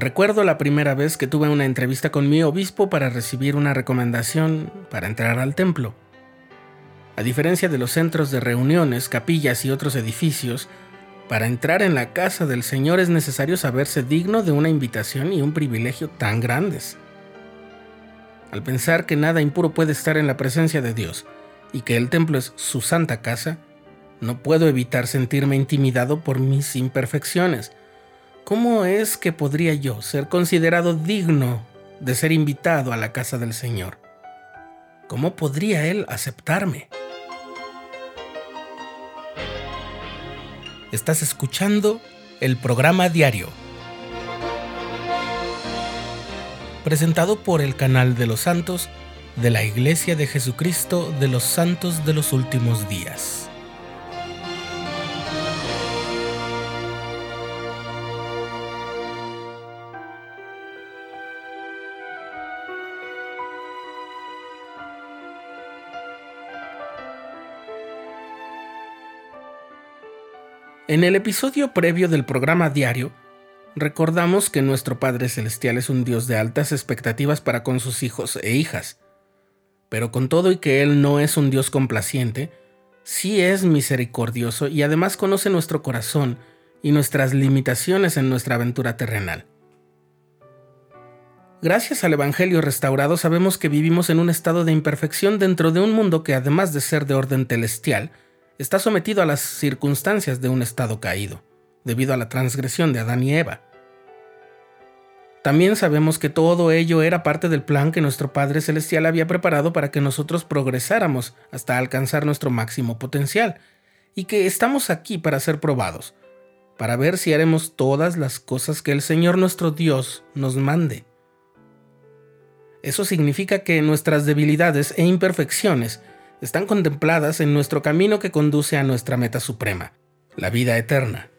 Recuerdo la primera vez que tuve una entrevista con mi obispo para recibir una recomendación para entrar al templo. A diferencia de los centros de reuniones, capillas y otros edificios, para entrar en la casa del Señor es necesario saberse digno de una invitación y un privilegio tan grandes. Al pensar que nada impuro puede estar en la presencia de Dios y que el templo es su santa casa, no puedo evitar sentirme intimidado por mis imperfecciones. ¿Cómo es que podría yo ser considerado digno de ser invitado a la casa del Señor? ¿Cómo podría Él aceptarme? Estás escuchando el programa diario, presentado por el canal de los santos de la Iglesia de Jesucristo de los Santos de los Últimos Días. En el episodio previo del programa diario, recordamos que nuestro Padre Celestial es un Dios de altas expectativas para con sus hijos e hijas. Pero con todo y que Él no es un Dios complaciente, sí es misericordioso y además conoce nuestro corazón y nuestras limitaciones en nuestra aventura terrenal. Gracias al Evangelio restaurado sabemos que vivimos en un estado de imperfección dentro de un mundo que además de ser de orden celestial, está sometido a las circunstancias de un estado caído, debido a la transgresión de Adán y Eva. También sabemos que todo ello era parte del plan que nuestro Padre Celestial había preparado para que nosotros progresáramos hasta alcanzar nuestro máximo potencial, y que estamos aquí para ser probados, para ver si haremos todas las cosas que el Señor nuestro Dios nos mande. Eso significa que nuestras debilidades e imperfecciones están contempladas en nuestro camino que conduce a nuestra meta suprema, la vida eterna.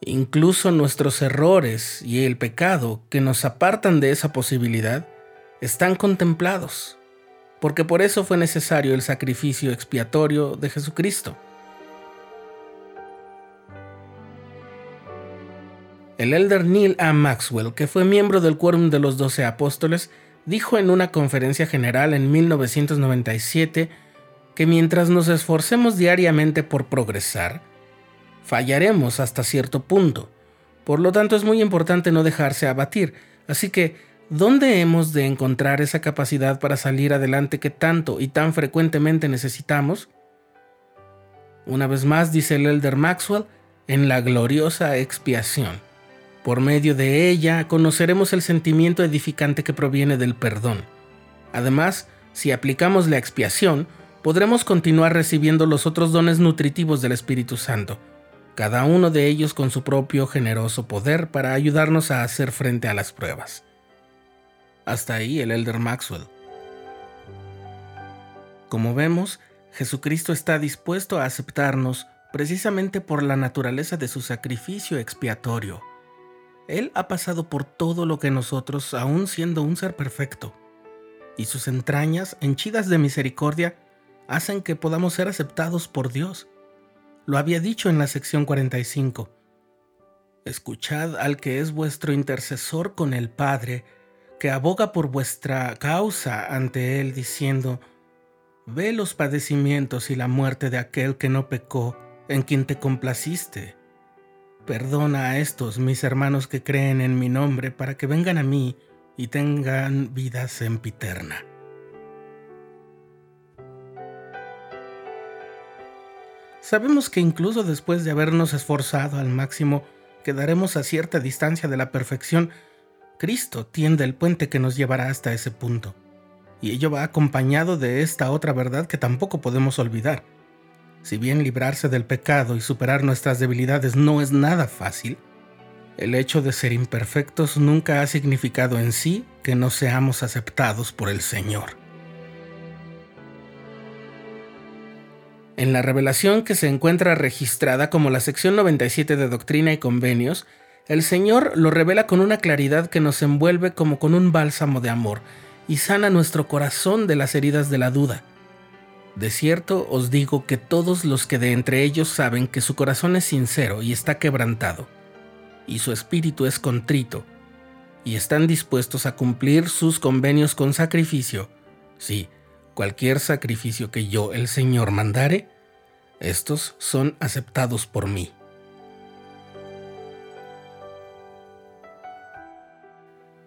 Incluso nuestros errores y el pecado que nos apartan de esa posibilidad están contemplados, porque por eso fue necesario el sacrificio expiatorio de Jesucristo. El elder Neil A. Maxwell, que fue miembro del Quórum de los Doce Apóstoles, dijo en una conferencia general en 1997 que mientras nos esforcemos diariamente por progresar, fallaremos hasta cierto punto. Por lo tanto, es muy importante no dejarse abatir. Así que, ¿dónde hemos de encontrar esa capacidad para salir adelante que tanto y tan frecuentemente necesitamos? Una vez más, dice el elder Maxwell, en la gloriosa expiación. Por medio de ella conoceremos el sentimiento edificante que proviene del perdón. Además, si aplicamos la expiación, podremos continuar recibiendo los otros dones nutritivos del Espíritu Santo, cada uno de ellos con su propio generoso poder para ayudarnos a hacer frente a las pruebas. Hasta ahí el elder Maxwell. Como vemos, Jesucristo está dispuesto a aceptarnos precisamente por la naturaleza de su sacrificio expiatorio. Él ha pasado por todo lo que nosotros, aún siendo un ser perfecto, y sus entrañas, henchidas de misericordia, hacen que podamos ser aceptados por Dios. Lo había dicho en la sección 45. Escuchad al que es vuestro intercesor con el Padre, que aboga por vuestra causa ante Él, diciendo, Ve los padecimientos y la muerte de aquel que no pecó, en quien te complaciste Perdona a estos mis hermanos que creen en mi nombre para que vengan a mí y tengan vida sempiterna. Sabemos que incluso después de habernos esforzado al máximo, quedaremos a cierta distancia de la perfección. Cristo tiende el puente que nos llevará hasta ese punto. Y ello va acompañado de esta otra verdad que tampoco podemos olvidar si bien librarse del pecado y superar nuestras debilidades no es nada fácil, el hecho de ser imperfectos nunca ha significado en sí que no seamos aceptados por el Señor. En la revelación que se encuentra registrada como la sección 97 de Doctrina y Convenios, el Señor lo revela con una claridad que nos envuelve como con un bálsamo de amor y sana nuestro corazón de las heridas de la duda, de cierto os digo que todos los que de entre ellos saben que su corazón es sincero y está quebrantado, y su espíritu es contrito, y están dispuestos a cumplir sus convenios con sacrificio, sí, cualquier sacrificio que yo, el Señor, mandare, estos son aceptados por mí.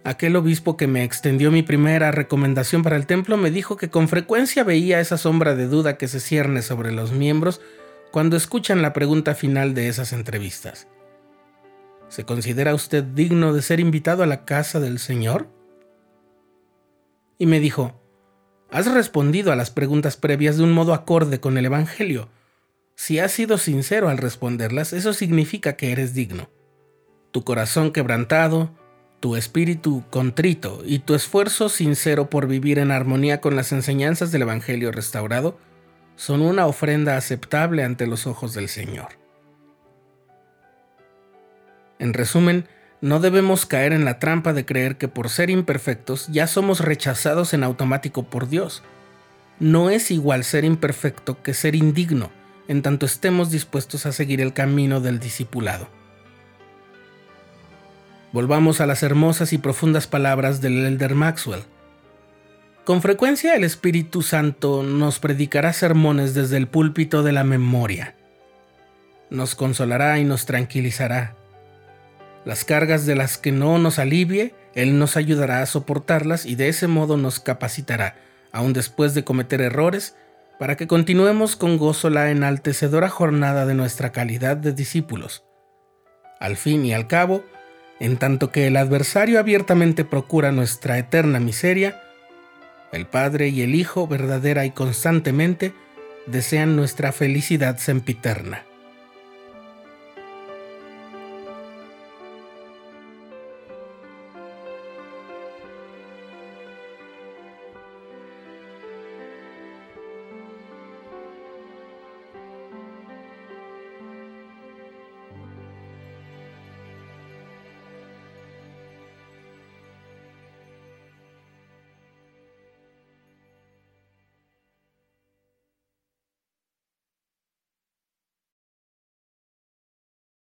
Aquel obispo que me extendió mi primera recomendación para el templo me dijo que con frecuencia veía esa sombra de duda que se cierne sobre los miembros cuando escuchan la pregunta final de esas entrevistas. ¿Se considera usted digno de ser invitado a la casa del Señor? Y me dijo, has respondido a las preguntas previas de un modo acorde con el Evangelio. Si has sido sincero al responderlas, eso significa que eres digno. Tu corazón quebrantado, tu espíritu contrito y tu esfuerzo sincero por vivir en armonía con las enseñanzas del Evangelio restaurado son una ofrenda aceptable ante los ojos del Señor. En resumen, no debemos caer en la trampa de creer que por ser imperfectos ya somos rechazados en automático por Dios. No es igual ser imperfecto que ser indigno, en tanto estemos dispuestos a seguir el camino del discipulado. Volvamos a las hermosas y profundas palabras del elder Maxwell. Con frecuencia el Espíritu Santo nos predicará sermones desde el púlpito de la memoria. Nos consolará y nos tranquilizará. Las cargas de las que no nos alivie, Él nos ayudará a soportarlas y de ese modo nos capacitará, aun después de cometer errores, para que continuemos con gozo la enaltecedora jornada de nuestra calidad de discípulos. Al fin y al cabo, en tanto que el adversario abiertamente procura nuestra eterna miseria, el Padre y el Hijo verdadera y constantemente desean nuestra felicidad sempiterna.